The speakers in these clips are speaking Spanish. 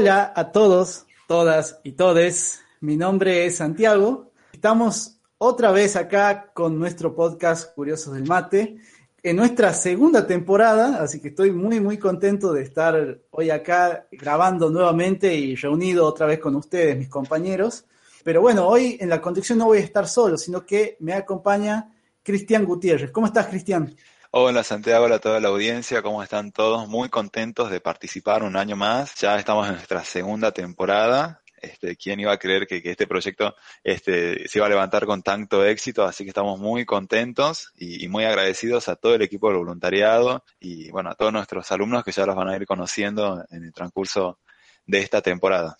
Hola a todos, todas y todes. Mi nombre es Santiago. Estamos otra vez acá con nuestro podcast Curiosos del Mate en nuestra segunda temporada, así que estoy muy muy contento de estar hoy acá grabando nuevamente y reunido otra vez con ustedes, mis compañeros. Pero bueno, hoy en la conducción no voy a estar solo, sino que me acompaña Cristian Gutiérrez. ¿Cómo estás, Cristian? Hola Santiago, hola a toda la audiencia, ¿cómo están todos? Muy contentos de participar un año más. Ya estamos en nuestra segunda temporada. Este, ¿Quién iba a creer que, este proyecto este, se iba a levantar con tanto éxito? Así que estamos muy contentos y, y, muy agradecidos a todo el equipo del voluntariado y bueno, a todos nuestros alumnos que ya los van a ir conociendo en el transcurso de esta temporada.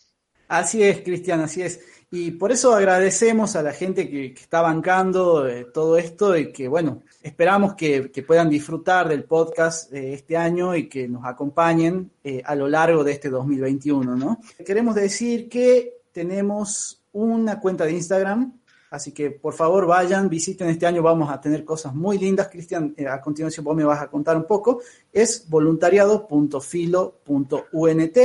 Así es, Cristian, así es. Y por eso agradecemos a la gente que, está bancando eh, todo esto y que, bueno, esperamos que, puedan disfrutar del podcast de este año y que nos acompañen eh, a lo largo de este 2021, ¿no? Queremos decir que tenemos una cuenta de Instagram, así que por favor vayan, visiten este año, vamos a tener cosas muy lindas. Cristian, eh, a continuación vos me vas a contar un poco. Es voluntariado.filo.unt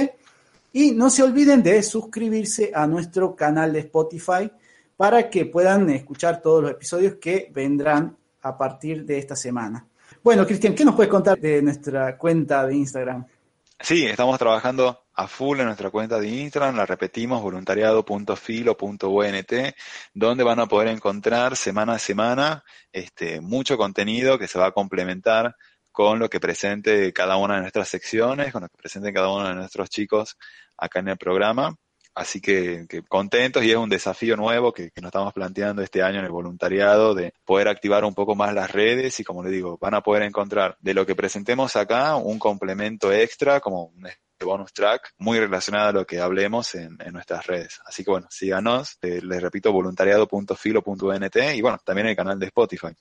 y no se olviden de suscribirse a nuestro canal de Spotify para que puedan escuchar todos los episodios que vendrán a partir de esta semana. Bueno, Cristian, ¿qué nos puedes contar de nuestra cuenta de Instagram? Sí, estamos trabajando a full en nuestra cuenta de Instagram, la repetimos, voluntariado.filo.unt, donde van a poder encontrar semana a semana este, mucho contenido que se va a complementar con lo que presente cada una de nuestras secciones, con lo que presente cada uno de nuestros chicos acá en el programa. Así que, contentos y es un desafío nuevo que, nos estamos planteando este año en el voluntariado de poder activar un poco más las redes y como le digo, van a poder encontrar de lo que presentemos acá un complemento extra como un bonus track muy relacionado a lo que hablemos en, nuestras redes. Así que bueno, síganos, eh, les repito, voluntariado.filo.nt y bueno, también el canal de Spotify.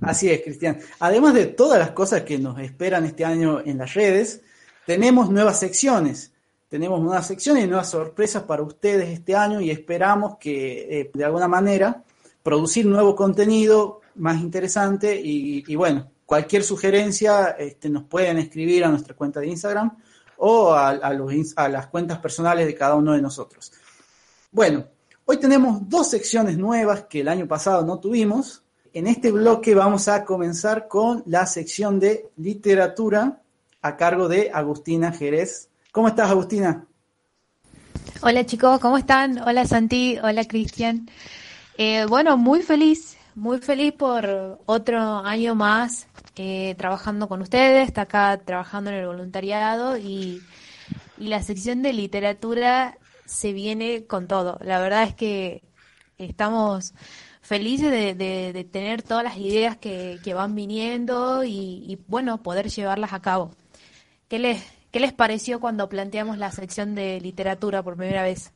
Así es, Cristian. Además de todas las cosas que nos esperan este año en las redes, tenemos nuevas secciones tenemos nuevas secciones y nuevas sorpresas para ustedes este año y esperamos que eh, de alguna manera producir nuevo contenido más interesante y, bueno, cualquier sugerencia este, nos pueden escribir a nuestra cuenta de Instagram o a, a las cuentas personales de cada uno de nosotros. Bueno, hoy tenemos dos secciones nuevas que el año pasado no tuvimos. En este bloque vamos a comenzar con la sección de literatura a cargo de Agustina Jerez ¿Cómo estás, Agustina? Hola chicos, ¿cómo están? Hola Santi, hola Cristian. Eh, bueno, muy feliz, muy feliz por otro año más eh, trabajando con ustedes, está acá trabajando en el voluntariado y, la sección de literatura se viene con todo. La verdad es que estamos felices de, tener todas las ideas que, van viniendo y, y, bueno, poder llevarlas a cabo. ¿Qué les, ¿Qué les pareció cuando planteamos la sección de literatura por primera vez?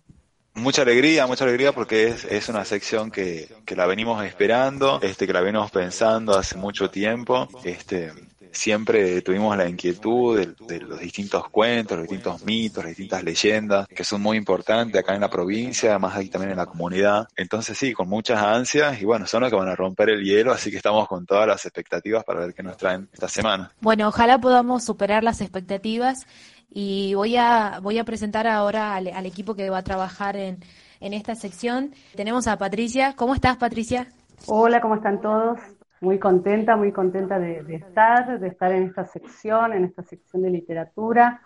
Mucha alegría, mucha alegría porque es, es una sección que, que, la venimos esperando, este, que la venimos pensando hace mucho tiempo. Este, siempre tuvimos la inquietud de, los distintos cuentos, los distintos mitos, las distintas leyendas, que son muy importantes acá en la provincia, además aquí también en la comunidad. Entonces sí, con muchas ansias y bueno, son los que van a romper el hielo, así que estamos con todas las expectativas para ver qué nos traen esta semana. Bueno, ojalá podamos superar las expectativas y voy a, voy a presentar ahora al, al equipo que va a trabajar en, en esta sección. Tenemos a Patricia. ¿Cómo estás, Patricia? Hola, ¿cómo están todos? Muy contenta, muy contenta de, estar, de estar en esta sección, en esta sección de literatura,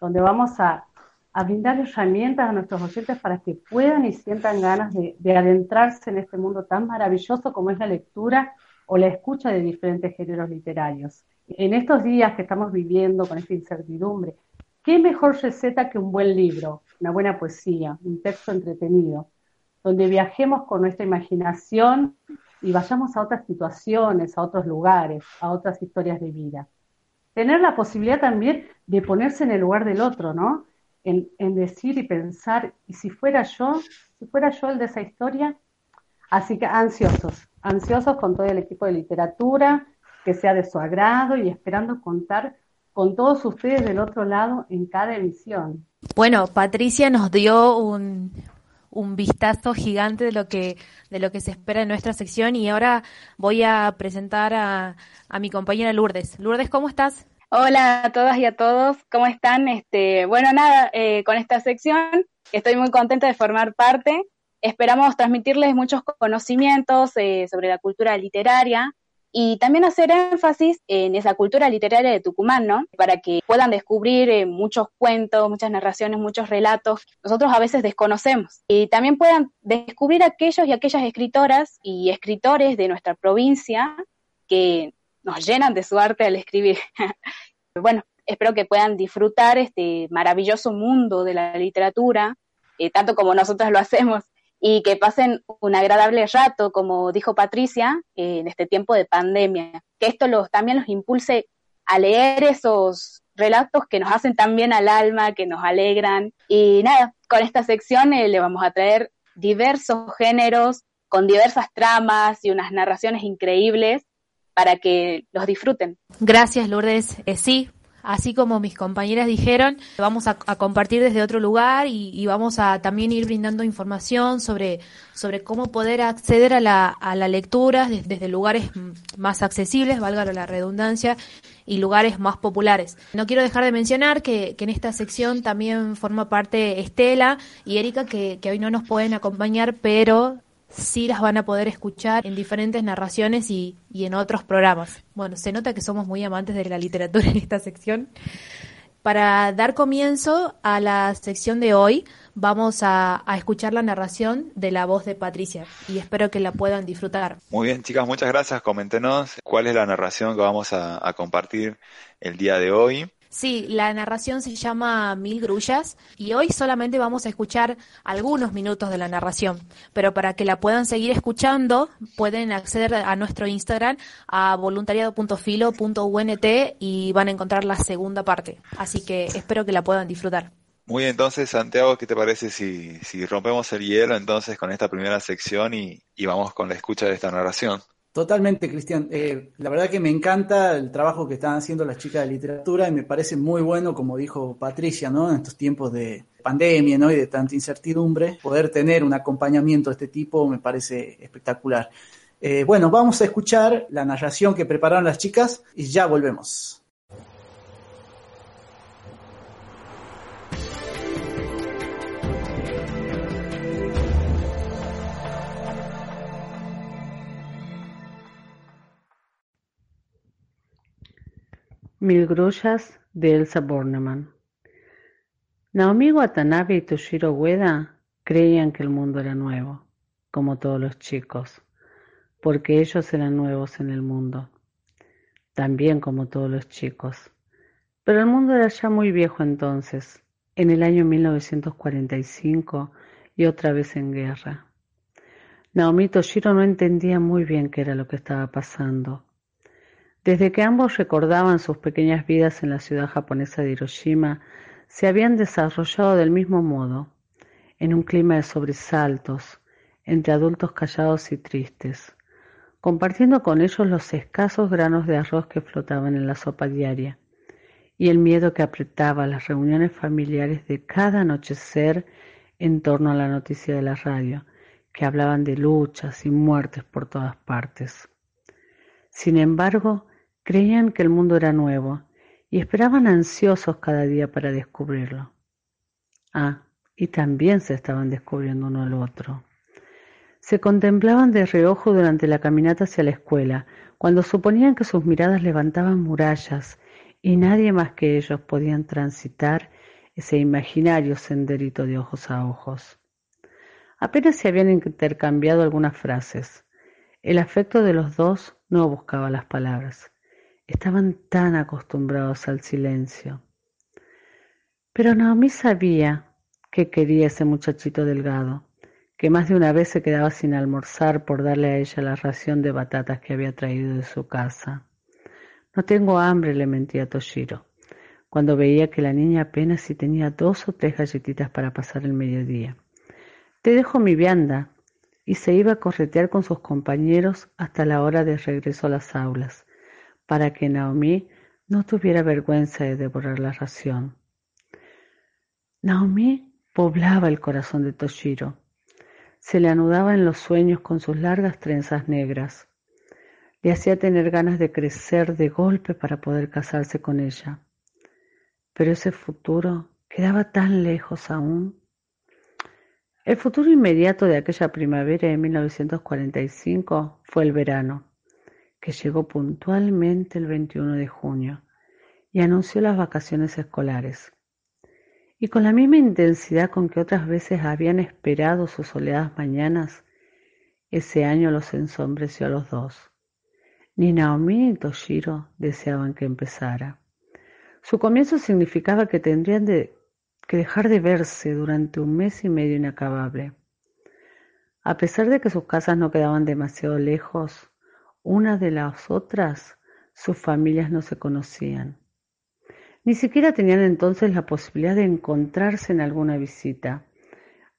donde vamos a, brindar herramientas a nuestros oyentes para que puedan y sientan ganas de, adentrarse en este mundo tan maravilloso como es la lectura o la escucha de diferentes géneros literarios. En estos días que estamos viviendo con esta incertidumbre, ¿qué mejor receta que un buen libro, una buena poesía, un texto entretenido, donde viajemos con nuestra imaginación y vayamos a otras situaciones, a otros lugares, a otras historias de vida. Tener la posibilidad también de ponerse en el lugar del otro, ¿no? En, decir y pensar, ¿y si fuera yo? Si fuera yo el de esa historia. Así que ansiosos, ansiosos con todo el equipo de literatura, que sea de su agrado y esperando contar con todos ustedes del otro lado en cada emisión. Bueno, Patricia nos dio un, un vistazo gigante de lo que de lo que se espera en nuestra sección y ahora voy a presentar a, a mi compañera Lourdes. Lourdes, ¿cómo estás? Hola a todas y a todos, ¿cómo están? Este, bueno, nada, eh, con esta sección estoy muy contenta de formar parte. Esperamos transmitirles muchos conocimientos eh, sobre la cultura literaria y también hacer énfasis en esa cultura literaria de Tucumán, ¿no? Para que puedan descubrir eh, muchos cuentos, muchas narraciones, muchos relatos nosotros a veces desconocemos. Y también puedan descubrir aquellos y aquellas escritoras y escritores de nuestra provincia que nos llenan de su arte al escribir. bueno, espero que puedan disfrutar este maravilloso mundo de la literatura, eh, tanto como nosotros lo hacemos y que pasen un agradable rato, como dijo Patricia, en este tiempo de pandemia. Que esto los, también los impulse a leer esos relatos que nos hacen tan bien al alma, que nos alegran. Y nada, con esta sección eh, le vamos a traer diversos géneros, con diversas tramas y unas narraciones increíbles para que los disfruten. Gracias, Lourdes. Eh, sí, así como mis compañeras dijeron, vamos a, compartir desde otro lugar y, vamos a también ir brindando información sobre, sobre cómo poder acceder a la, a lectura desde, lugares más accesibles, valga la redundancia, y lugares más populares. No quiero dejar de mencionar que, que en esta sección también forma parte Estela y Erika, que hoy no nos pueden acompañar, pero sí las van a poder escuchar en diferentes narraciones y, y, en otros programas. Bueno, se nota que somos muy amantes de la literatura en esta sección. Para dar comienzo a la sección de hoy, vamos a, a, escuchar la narración de la voz de Patricia y espero que la puedan disfrutar. Muy bien, chicas, muchas gracias. Coméntenos cuál es la narración que vamos a, a compartir el día de hoy. Sí, la narración se llama Mil Grullas y hoy solamente vamos a escuchar algunos minutos de la narración, pero para que la puedan seguir escuchando pueden acceder a nuestro Instagram a voluntariado.filo.unt y van a encontrar la segunda parte, así que espero que la puedan disfrutar. Muy bien, entonces Santiago, ¿qué te parece si, si rompemos el hielo entonces con esta primera sección y, y vamos con la escucha de esta narración? Totalmente, Cristian. Eh, la verdad que me encanta el trabajo que están haciendo las chicas de literatura y me parece muy bueno, como dijo Patricia, ¿no? En estos tiempos de pandemia, ¿no? Y de tanta incertidumbre, poder tener un acompañamiento de este tipo me parece espectacular. Eh, bueno, vamos a escuchar la narración que prepararon las chicas y ya volvemos. Mil grullas de Elsa Bornemann. Naomi Watanabe y Toshiro Ueda creían que el mundo era nuevo, como todos los chicos, porque ellos eran nuevos en el mundo, también como todos los chicos. Pero el mundo era ya muy viejo entonces, en el año 1945 y otra vez en guerra. Naomi Toshiro no entendían muy bien qué era lo que estaba pasando desde que ambos recordaban sus pequeñas vidas en la ciudad japonesa de Hiroshima, se habían desarrollado del mismo modo, en un clima de sobresaltos, entre adultos callados y tristes, compartiendo con ellos los escasos granos de arroz que flotaban en la sopa diaria, y el miedo que apretaba las reuniones familiares de cada anochecer en torno a la noticia de la radio, que hablaban de luchas y muertes por todas partes. Sin embargo, Creían que el mundo era nuevo y esperaban ansiosos cada día para descubrirlo. Ah, y también se estaban descubriendo uno al otro. Se contemplaban de reojo durante la caminata hacia la escuela, cuando suponían que sus miradas levantaban murallas y nadie más que ellos podían transitar ese imaginario senderito de ojos a ojos. Apenas se habían intercambiado algunas frases. El afecto de los dos no buscaba las palabras. Estaban tan acostumbrados al silencio. Pero Naomi sabía que quería ese muchachito delgado, que más de una vez se quedaba sin almorzar por darle a ella la ración de batatas que había traído de su casa. No tengo hambre, le mentía Toshiro, cuando veía que la niña apenas si tenía dos o tres galletitas para pasar el mediodía. Te dejo mi vianda, y se iba a corretear con sus compañeros hasta la hora de regreso a las aulas, para que Naomi no tuviera vergüenza de devorar la ración. Naomi poblaba el corazón de Toshiro. Se le anudaba en los sueños con sus largas trenzas negras. Le hacía tener ganas de crecer de golpe para poder casarse con ella. Pero ese futuro quedaba tan lejos aún. El futuro inmediato de aquella primavera de 1945 fue el verano, que llegó puntualmente el 21 de junio y anunció las vacaciones escolares. Y con la misma intensidad con que otras veces habían esperado sus soleadas mañanas, ese año los ensombreció a los dos. Ni Naomi ni Toshiro deseaban que empezara. Su comienzo significaba que tendrían de que dejar de verse durante un mes y medio inacabable. A pesar de que sus casas no quedaban demasiado lejos, una de las otras, sus familias no se conocían. Ni siquiera tenían entonces la posibilidad de encontrarse en alguna visita.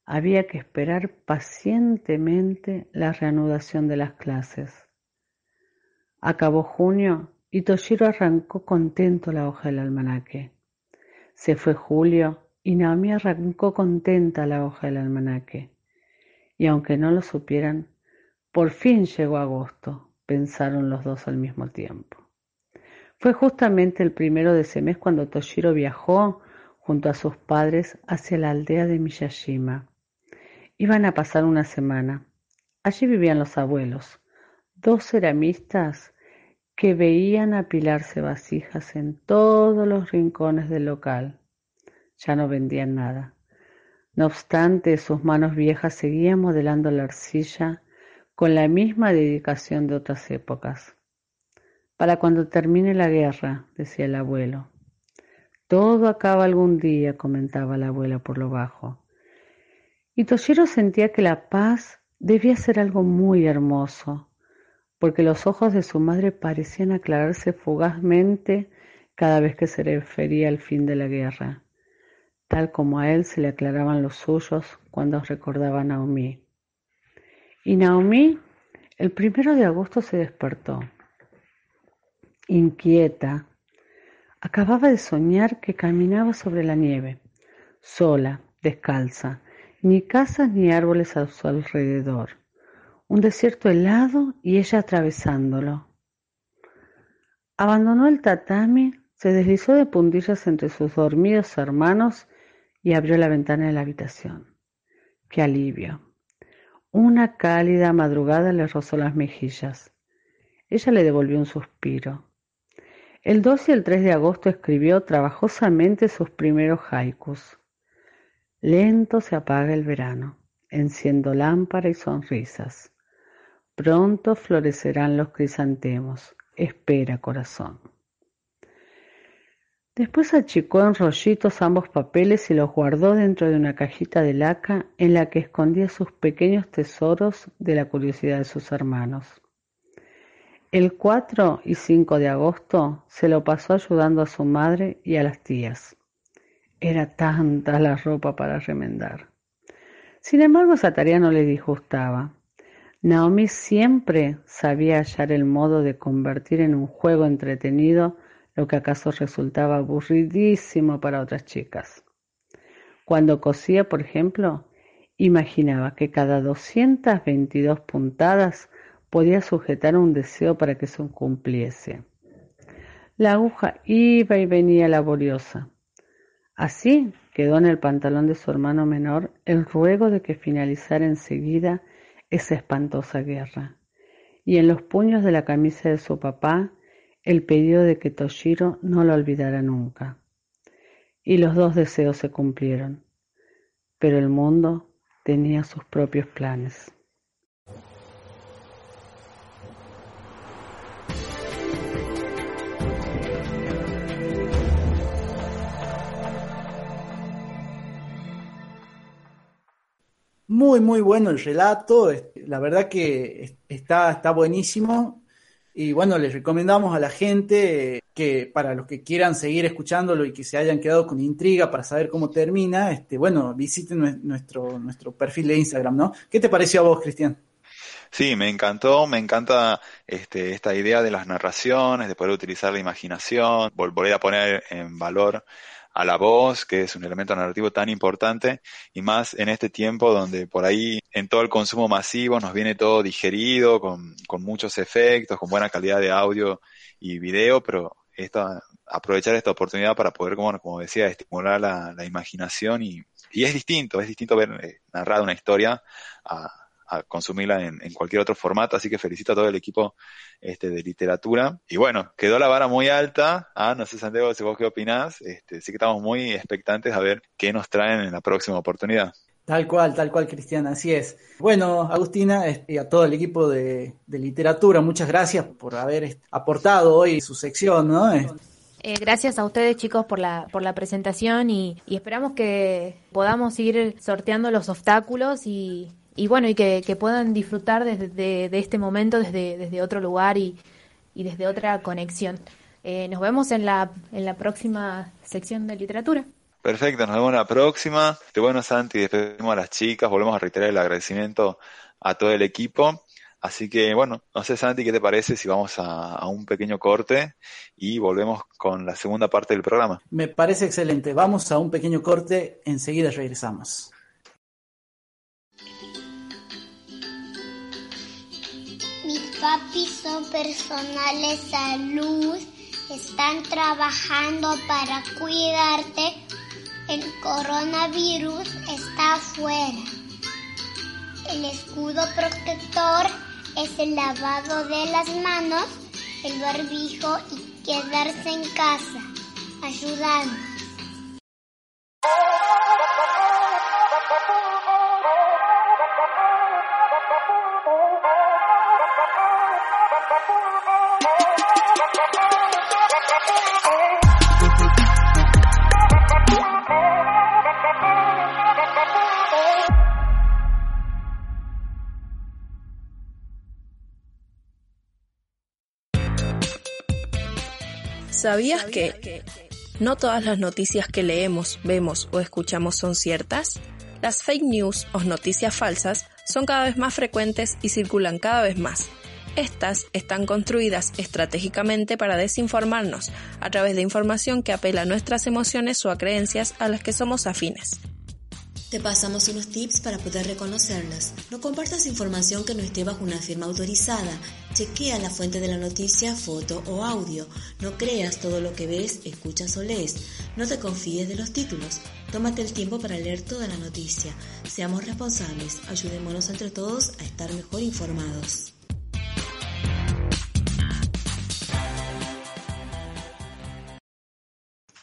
Había que esperar pacientemente la reanudación de las clases. Acabó junio y Toshiro arrancó contento la hoja del almanaque. Se fue julio y Naomi arrancó contenta la hoja del almanaque. Y aunque no lo supieran, por fin llegó agosto, pensaron los dos al mismo tiempo. Fue justamente el primero de ese mes cuando Toshiro viajó junto a sus padres hacia la aldea de Miyashima. Iban a pasar una semana. Allí vivían los abuelos, dos ceramistas que veían apilarse vasijas en todos los rincones del local ya no vendían nada. No obstante, sus manos viejas seguían modelando la arcilla con la misma dedicación de otras épocas. Para cuando termine la guerra, decía el abuelo. Todo acaba algún día, comentaba la abuela por lo bajo. Y Toshiro sentía que la paz debía ser algo muy hermoso, porque los ojos de su madre parecían aclararse fugazmente cada vez que se refería al fin de la guerra tal como a él se le aclaraban los suyos cuando recordaba a Naomi. Y Naomi el primero de agosto se despertó, inquieta. Acababa de soñar que caminaba sobre la nieve, sola, descalza, ni casas ni árboles a su alrededor, un desierto helado y ella atravesándolo. Abandonó el tatami, se deslizó de puntillas entre sus dormidos hermanos y abrió la ventana de la habitación. ¡Qué alivio! Una cálida madrugada le rozó las mejillas. Ella le devolvió un suspiro. El 2 y el 3 de agosto escribió trabajosamente sus primeros haikus. Lento se apaga el verano, enciendo lámpara y sonrisas. Pronto florecerán los crisantemos. Espera, corazón. Después achicó en rollitos ambos papeles y los guardó dentro de una cajita de laca en la que escondía sus pequeños tesoros de la curiosidad de sus hermanos. El 4 y 5 de agosto se lo pasó ayudando a su madre y a las tías. Era tanta la ropa para remendar. Sin embargo, esa tarea no le disgustaba. Naomi siempre sabía hallar el modo de convertir en un juego entretenido lo que acaso resultaba aburridísimo para otras chicas. Cuando cosía, por ejemplo, imaginaba que cada doscientas veintidós puntadas podía sujetar un deseo para que se cumpliese. La aguja iba y venía laboriosa. Así quedó en el pantalón de su hermano menor el ruego de que finalizara enseguida esa espantosa guerra, y en los puños de la camisa de su papá el pedido de que Toshiro no lo olvidara nunca. Y los dos deseos se cumplieron, pero el mundo tenía sus propios planes. Muy, muy bueno el relato. La verdad que está, está buenísimo. Y bueno, les recomendamos a la gente que para los que quieran seguir escuchándolo y que se hayan quedado con intriga para saber cómo termina, este, bueno, visiten nuestro, nuestro perfil de Instagram, ¿no? ¿Qué te pareció a vos, Cristian? Sí, me encantó, me encanta este, esta idea de las narraciones, de poder utilizar la imaginación, volver a poner en valor a la voz, que es un elemento narrativo tan importante, y más en este tiempo donde por ahí en todo el consumo masivo nos viene todo digerido, con, con muchos efectos, con buena calidad de audio y video, pero esta, aprovechar esta oportunidad para poder, como, como decía, estimular la, la imaginación y, y, es distinto, es distinto ver eh, narrada una historia a, a consumirla en, en, cualquier otro formato, así que felicito a todo el equipo este, de literatura. Y bueno, quedó la vara muy alta, ah, no sé Santiago si vos qué opinás, este, sí que estamos muy expectantes a ver qué nos traen en la próxima oportunidad. Tal cual, tal cual, Cristian, así es. Bueno, Agustina y a todo el equipo de, de, literatura, muchas gracias por haber aportado hoy su sección, ¿no? Eh, gracias a ustedes chicos por la, por la presentación y, y, esperamos que podamos ir sorteando los obstáculos y, y bueno, y que, que puedan disfrutar desde de, de, este momento desde, desde otro lugar y, y desde otra conexión. Eh, nos vemos en la, en la próxima sección de literatura. Perfecto, nos vemos en la próxima. De bueno, Santi, despedimos a las chicas, volvemos a reiterar el agradecimiento a todo el equipo. Así que bueno, no sé Santi, ¿qué te parece si vamos a, a, un pequeño corte y volvemos con la segunda parte del programa? Me parece excelente. Vamos a un pequeño corte, enseguida regresamos. Papis son personales salud, están trabajando para cuidarte. El coronavirus está afuera. El escudo protector es el lavado de las manos, el barbijo y quedarse en casa. Ayudando. ¿Sabías que no todas las noticias que leemos, vemos o escuchamos son ciertas? Las fake news o noticias falsas son cada vez más frecuentes y circulan cada vez más. Estas están construidas estratégicamente para desinformarnos a través de información que apela a nuestras emociones o a creencias a las que somos afines. Te pasamos unos tips para poder reconocerlas. No compartas información que no esté bajo una firma autorizada. Chequea la fuente de la noticia, foto o audio. No creas todo lo que ves, escuchas o lees. No te confíes de los títulos. Tómate el tiempo para leer toda la noticia. Seamos responsables. Ayudémonos entre todos a estar mejor informados.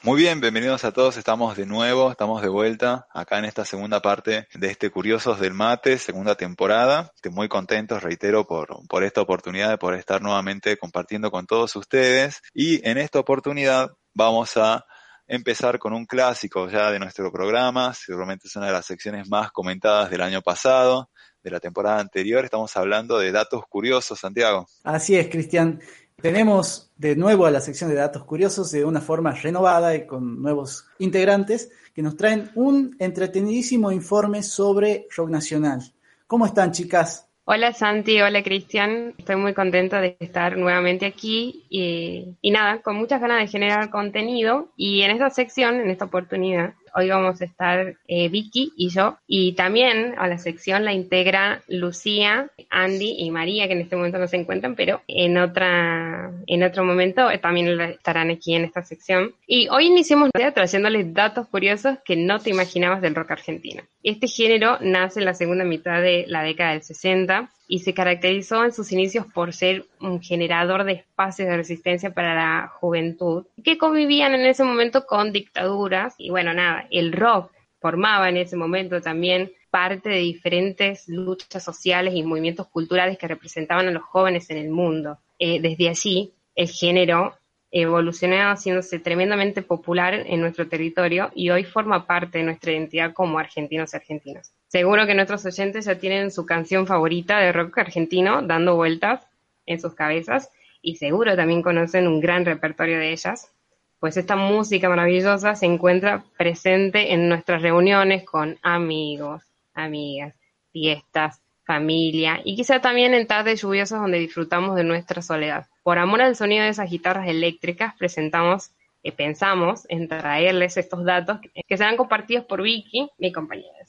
Muy bien, bienvenidos a todos. Estamos de nuevo, estamos de vuelta acá en esta segunda parte de este Curiosos del Mate, segunda temporada. Estoy muy contentos, reitero, por, por esta oportunidad de poder estar nuevamente compartiendo con todos ustedes. Y en esta oportunidad vamos a empezar con un clásico ya de nuestro programa. Seguramente es una de las secciones más comentadas del año pasado, de la temporada anterior. Estamos hablando de datos curiosos, Santiago. Así es, Cristian. Tenemos de nuevo a la sección de datos curiosos de una forma renovada y con nuevos integrantes que nos traen un entretenidísimo informe sobre rock nacional. ¿Cómo están, chicas? Hola Santi, hola Cristian, estoy muy contenta de estar nuevamente aquí y, y, nada, con muchas ganas de generar contenido y en esta sección, en esta oportunidad, hoy vamos a estar eh, Vicky y yo y también a la sección la integra Lucía, Andy y María que en este momento no se encuentran, pero en otra en otro momento también estarán aquí en esta sección. Y hoy iniciamos trayéndoles datos curiosos que no te imaginabas del rock argentino. Este género nace en la segunda mitad de la década del 60 y se caracterizó en sus inicios por ser un generador de espacios de resistencia para la juventud que convivían en ese momento con dictaduras y bueno, nada, el rock formaba en ese momento también parte de diferentes luchas sociales y movimientos culturales que representaban a los jóvenes en el mundo. Eh, desde allí, el género evolucionó haciéndose tremendamente popular en nuestro territorio y hoy forma parte de nuestra identidad como argentinos y argentinas. Seguro que nuestros oyentes ya tienen su canción favorita de rock argentino dando vueltas en sus cabezas y seguro también conocen un gran repertorio de ellas, pues esta música maravillosa se encuentra presente en nuestras reuniones con amigos, amigas, fiestas, familia y quizá también en tardes lluviosas donde disfrutamos de nuestra soledad. Por amor al sonido de esas guitarras eléctricas presentamos eh, pensamos en traerles estos datos que serán compartidos por Vicky, mi compañera.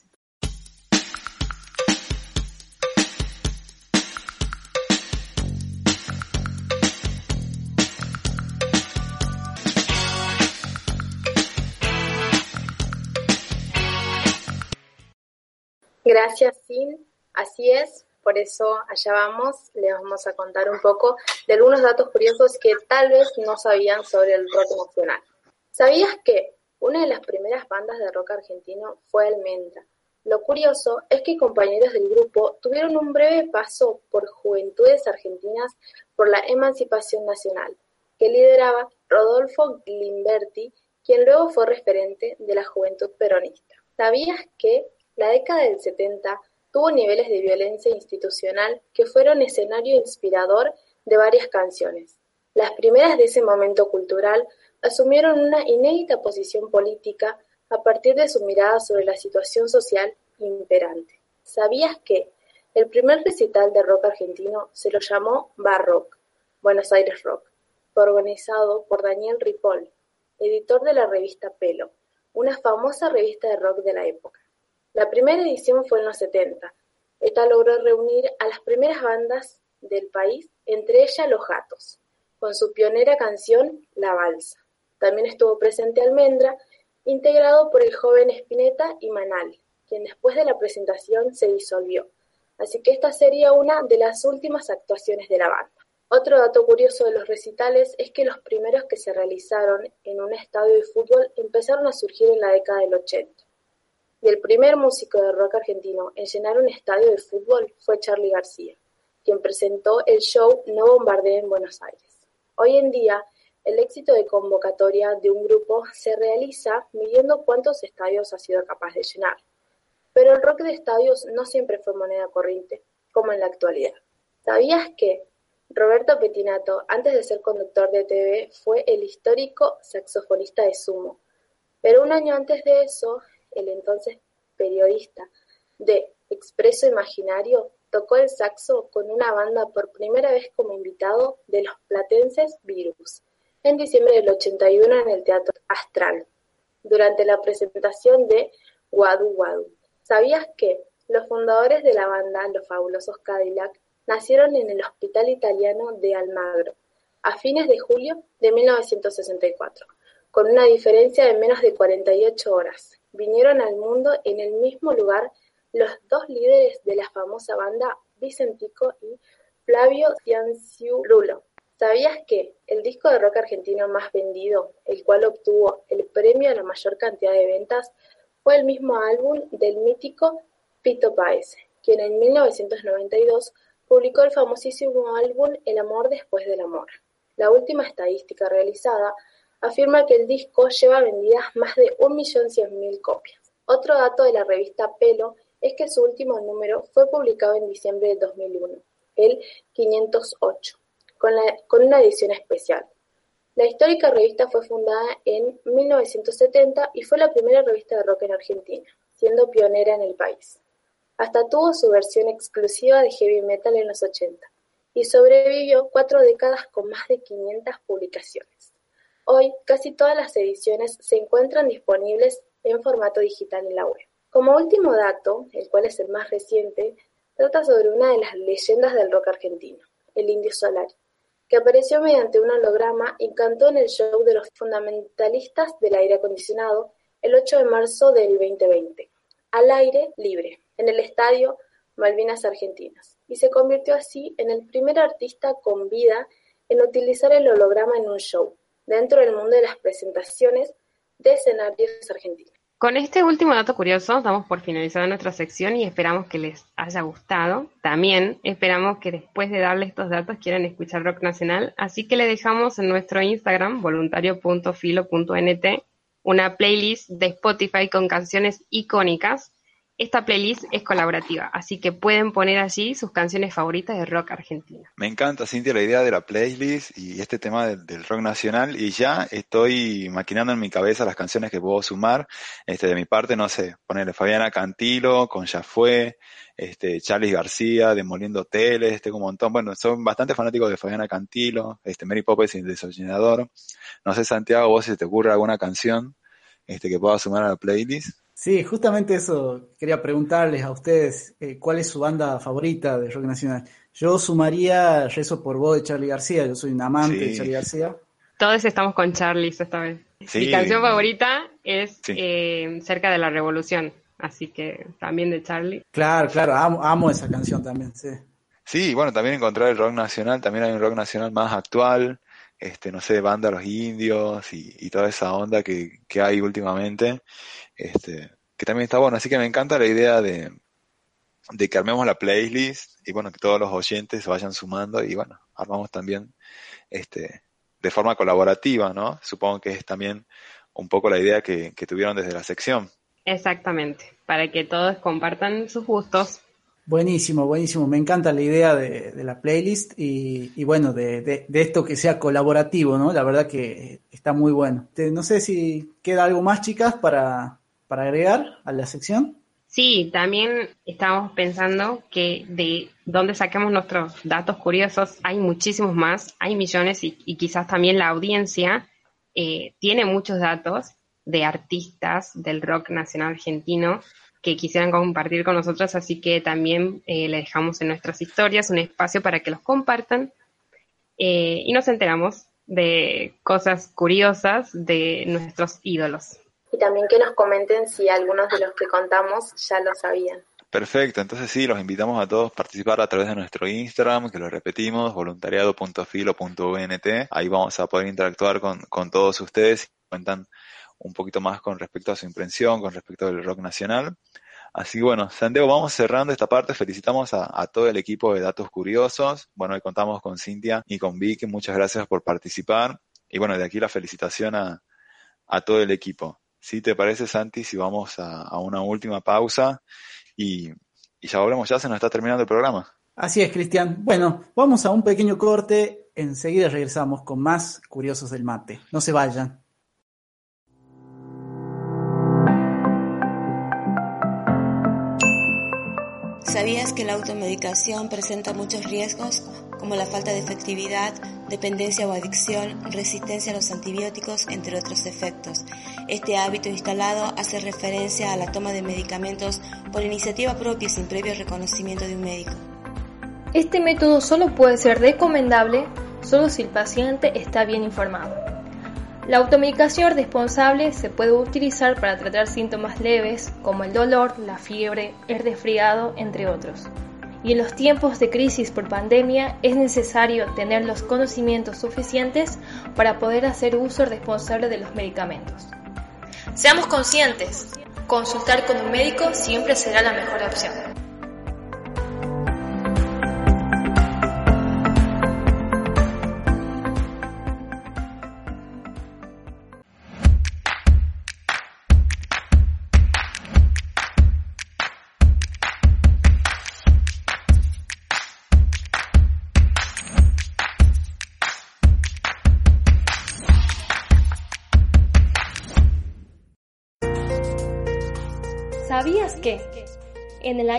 Gracias, Sin. Así es, por eso allá vamos, les vamos a contar un poco de algunos datos curiosos que tal vez no sabían sobre el rock nacional. ¿Sabías que una de las primeras bandas de rock argentino fue Almendra? Lo curioso es que compañeros del grupo tuvieron un breve paso por Juventudes Argentinas por la Emancipación Nacional, que lideraba Rodolfo Glimberti, quien luego fue referente de la juventud peronista. ¿Sabías que la década del 70 tuvo niveles de violencia institucional que fueron escenario inspirador de varias canciones. Las primeras de ese momento cultural asumieron una inédita posición política a partir de su mirada sobre la situación social imperante. ¿Sabías que el primer recital de rock argentino se lo llamó Barrock, Buenos Aires Rock, organizado por Daniel Ripoll, editor de la revista Pelo, una famosa revista de rock de la época. La primera edición fue en los setenta. Esta logró reunir a las primeras bandas del país, entre ellas Los Gatos, con su pionera canción La Balsa. También estuvo presente Almendra, integrado por el joven Spinetta y Manal, quien después de la presentación se disolvió. Así que esta sería una de las últimas actuaciones de la banda. Otro dato curioso de los recitales es que los primeros que se realizaron en un estadio de fútbol empezaron a surgir en la década del 80. Y el primer músico de rock argentino en llenar un estadio de fútbol fue Charly García, quien presentó el show No Bombardee en Buenos Aires. Hoy en día, el éxito de convocatoria de un grupo se realiza midiendo cuántos estadios ha sido capaz de llenar. Pero el rock de estadios no siempre fue moneda corriente, como en la actualidad. ¿Sabías que Roberto Petinato, antes de ser conductor de TV, fue el histórico saxofonista de Sumo? Pero un año antes de eso, el entonces periodista de Expreso Imaginario, tocó el saxo con una banda por primera vez como invitado de los platenses Virus, en diciembre del 81 en el Teatro Astral, durante la presentación de Guadu Guadu. ¿Sabías que los fundadores de la banda, los fabulosos Cadillac, nacieron en el Hospital Italiano de Almagro, a fines de julio de 1964, con una diferencia de menos de 48 horas? Vinieron al mundo en el mismo lugar los dos líderes de la famosa banda Vicentico y Flavio Cianciurulo. ¿Sabías que el disco de rock argentino más vendido, el cual obtuvo el premio a la mayor cantidad de ventas, fue el mismo álbum del mítico Pito Páez, quien en 1992 publicó el famosísimo álbum El amor después del amor. La última estadística realizada afirma que el disco lleva vendidas más de 1.100.000 copias. Otro dato de la revista Pelo es que su último número fue publicado en diciembre de 2001, el 508, con, con una edición especial. La histórica revista fue fundada en 1970 y fue la primera revista de rock en Argentina, siendo pionera en el país. Hasta tuvo su versión exclusiva de heavy metal en los 80 y sobrevivió cuatro décadas con más de 500 publicaciones. Hoy, casi todas las ediciones se encuentran disponibles en formato digital en la web. Como último dato, el cual es el más reciente, trata sobre una de las leyendas del rock argentino, el Indio Solari, que apareció mediante un holograma y cantó en el show de los fundamentalistas del aire acondicionado el 8 de marzo del 2020, al aire libre, en el estadio Malvinas Argentinas, y se convirtió así en el primer artista con vida en utilizar el holograma en un show, dentro del mundo de las presentaciones de escenarios argentinos. Con este último dato curioso, damos por finalizada nuestra sección y esperamos que les haya gustado. También esperamos que después de darles estos datos quieran escuchar rock nacional, así que le dejamos en nuestro Instagram, voluntario.filo.nt, una playlist de Spotify con canciones icónicas esta playlist es colaborativa, así que pueden poner allí sus canciones favoritas de rock argentino. Me encanta, Cintia, la idea de la playlist y este tema del, rock nacional y ya estoy maquinando en mi cabeza las canciones que puedo sumar. Este, de mi parte, no sé, ponerle Fabiana Cantilo, con Ya Fue, este, Charles García, Demoliendo Hoteles, tengo un montón. Bueno, son bastante fanáticos de Fabiana Cantilo, este, Mary Poppins y Desollinador. No sé, Santiago, vos si te ocurre alguna canción este, que pueda sumar a la playlist. Sí, justamente eso quería preguntarles a ustedes, eh, ¿cuál es su banda favorita de rock nacional? Yo sumaría Rezo por vos de Charlie García, yo soy un amante Sí. de Charlie García. Todos estamos con Charlie esta vez. Sí. Mi canción favorita es Sí. eh, Cerca de la Revolución, así que también de Charlie. Claro, claro, amo, amo esa canción también, sí. Sí, bueno, también encontrar el rock nacional, también hay un rock nacional más actual, este, no sé, banda Los Indios y, y toda esa onda que, que hay últimamente, este, que también está bueno. Así que me encanta la idea de, de que armemos la playlist y bueno, que todos los oyentes se vayan sumando y bueno, armamos también este, de forma colaborativa, ¿no? Supongo que es también un poco la idea que, que tuvieron desde la sección. Exactamente, para que todos compartan sus gustos. Buenísimo, buenísimo. Me encanta la idea de, de la playlist y, y bueno, de, de- de esto que sea colaborativo, ¿no? La verdad que está muy bueno. Te- no sé si queda algo más, chicas, para, para agregar a la sección. Sí, también estábamos pensando que de dónde saquemos nuestros datos curiosos hay muchísimos más, hay millones y, quizás también la audiencia eh, tiene muchos datos de artistas del rock nacional argentino que quisieran compartir con nosotros, así que también eh, le dejamos en nuestras historias un espacio para que los compartan eh, y nos enteramos de cosas curiosas de nuestros ídolos. Y también que nos comenten si algunos de los que contamos ya lo sabían. Perfecto, entonces sí, los invitamos a todos a participar a través de nuestro Instagram, que lo repetimos, voluntariado.filo.unt. Ahí vamos a poder interactuar con, con todos ustedes y cuentan un poquito más con respecto a su impresión, con respecto al rock nacional. Así que bueno, Santiago, vamos cerrando esta parte. Felicitamos a, todo el equipo de Datos Curiosos. Bueno, hoy contamos con Cintia y con Vicky. Muchas gracias por participar. Y bueno, de aquí la felicitación a, a todo el equipo. Si te parece, Santi, si vamos a, a una última pausa y, y ya volvemos, ya se nos está terminando el programa. Así es, Cristian. Bueno, vamos a un pequeño corte. Enseguida regresamos con más Curiosos del Mate. No se vayan. ¿Sabías que la automedicación presenta muchos riesgos como la falta de efectividad, dependencia o adicción, resistencia a los antibióticos, entre otros efectos? Este hábito instalado hace referencia a la toma de medicamentos por iniciativa propia sin previo reconocimiento de un médico. Este método solo puede ser recomendable solo si el paciente está bien informado. La automedicación responsable se puede utilizar para tratar síntomas leves como el dolor, la fiebre, el resfriado, entre otros. Y en los tiempos de crisis por pandemia es necesario tener los conocimientos suficientes para poder hacer uso responsable de los medicamentos. Seamos conscientes, consultar con un médico siempre será la mejor opción.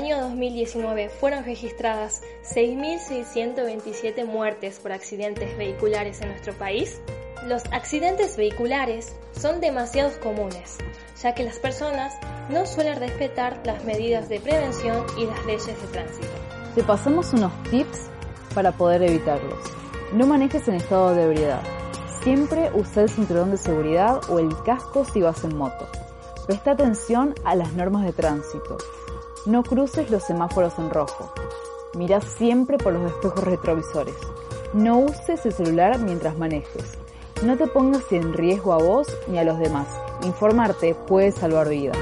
Año 2019 fueron registradas 6.627 muertes por accidentes vehiculares en nuestro país? Los accidentes vehiculares son demasiado comunes, ya que las personas no suelen respetar las medidas de prevención y las leyes de tránsito. Te pasamos unos tips para poder evitarlos. No manejes en estado de ebriedad. Siempre usa el cinturón de seguridad o el casco si vas en moto. Presta atención a las normas de tránsito. No cruces los semáforos en rojo. Mira siempre por los espejos retrovisores. No uses el celular mientras manejes. No te pongas en riesgo a vos ni a los demás. Informarte puede salvar vidas.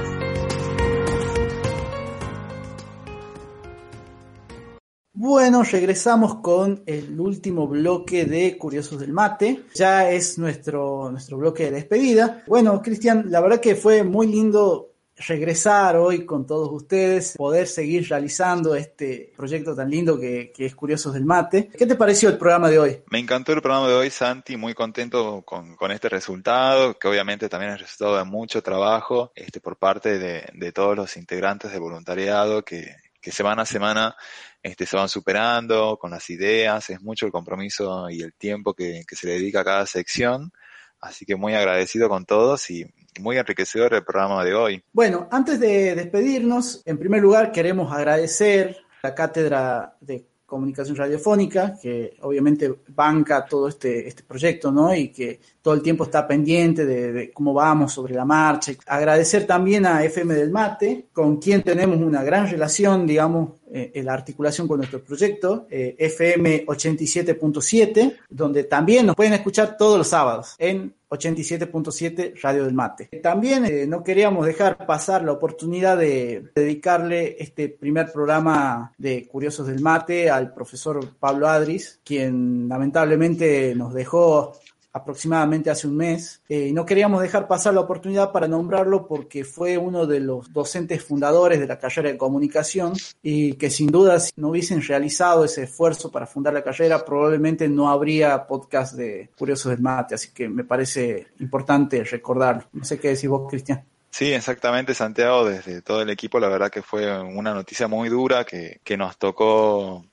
Bueno, regresamos con el último bloque de Curiosos del Mate. Ya es nuestro, nuestro bloque de despedida. Bueno, Cristian, la verdad que fue muy lindo regresar hoy con todos ustedes, poder seguir realizando este proyecto tan lindo que, es Curiosos del Mate. ¿Qué te pareció el programa de hoy? Me encantó el programa de hoy, Santi, muy contento con, este resultado, que obviamente también es resultado de mucho trabajo este, por parte de, de todos los integrantes de voluntariado que, que semana a semana este, se van superando con las ideas, es mucho el compromiso y el tiempo que, que se le dedica a cada sección. Así que muy agradecido con todos y muy enriquecedor el programa de hoy. Bueno, antes de despedirnos, en primer lugar queremos agradecer la Cátedra de Comunicación Radiofónica, que obviamente banca todo este, este proyecto, ¿no? Y que todo el tiempo está pendiente de, cómo vamos sobre la marcha. Agradecer también a FM del Mate, con quien tenemos una gran relación, digamos, eh, la articulación con nuestro proyecto, eh, FM 87.7, donde también nos pueden escuchar todos los sábados en 87.7 Radio del Mate. También eh, no queríamos dejar pasar la oportunidad de dedicarle este primer programa de Curiosos del Mate al profesor Pablo Adris, quien lamentablemente nos dejó aproximadamente hace un mes. Eh, no queríamos dejar pasar la oportunidad para nombrarlo porque fue uno de los docentes fundadores de la carrera de comunicación y que sin duda si no hubiesen realizado ese esfuerzo para fundar la carrera probablemente no habría podcast de Curiosos del Mate, así que me parece importante recordarlo. No sé qué decís vos, Cristian. Sí, exactamente, Santiago, desde todo el equipo, la verdad que fue una noticia muy dura que, que nos tocó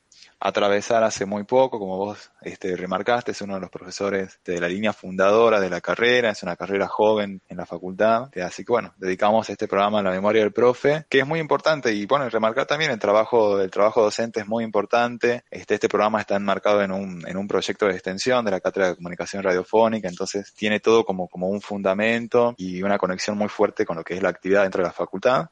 atravesar hace muy poco, como vos este, remarcaste, es uno de los profesores de la línea fundadora de la carrera, es una carrera joven en la facultad, así que bueno, dedicamos este programa a la memoria del profe, que es muy importante y bueno, remarcar también el trabajo, el trabajo docente es muy importante, este, este programa está enmarcado en un, en un proyecto de extensión de la Cátedra de Comunicación Radiofónica, entonces tiene todo como, como un fundamento y una conexión muy fuerte con lo que es la actividad dentro de la facultad,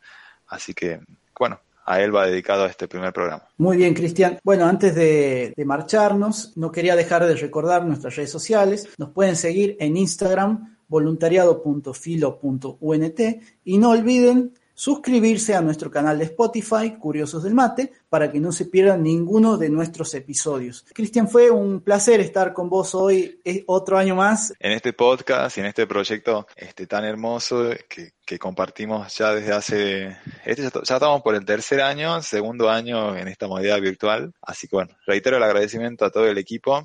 así que bueno, a él va dedicado a este primer programa. Muy bien, Cristian. Bueno, antes de, marcharnos, no quería dejar de recordar nuestras redes sociales. Nos pueden seguir en Instagram, voluntariado.filo.unt y no olviden suscribirse a nuestro canal de Spotify, Curiosos del Mate, para que no se pierdan ninguno de nuestros episodios. Cristian, fue un placer estar con vos hoy, otro año más. En este podcast y en este proyecto este, tan hermoso que, compartimos ya desde hace, este, ya estamos por el tercer año, segundo año en esta modalidad virtual. Así que bueno, reitero el agradecimiento a todo el equipo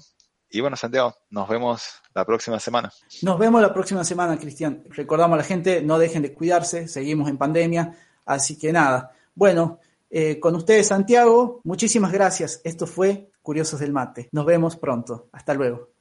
y bueno, Santiago, nos vemos la próxima semana. Nos vemos la próxima semana, Cristian. Recordamos a la gente, no dejen de cuidarse, seguimos en pandemia, así que nada. Bueno, eh, con ustedes, Santiago, muchísimas gracias. Esto fue Curiosos del Mate. Nos vemos pronto. Hasta luego.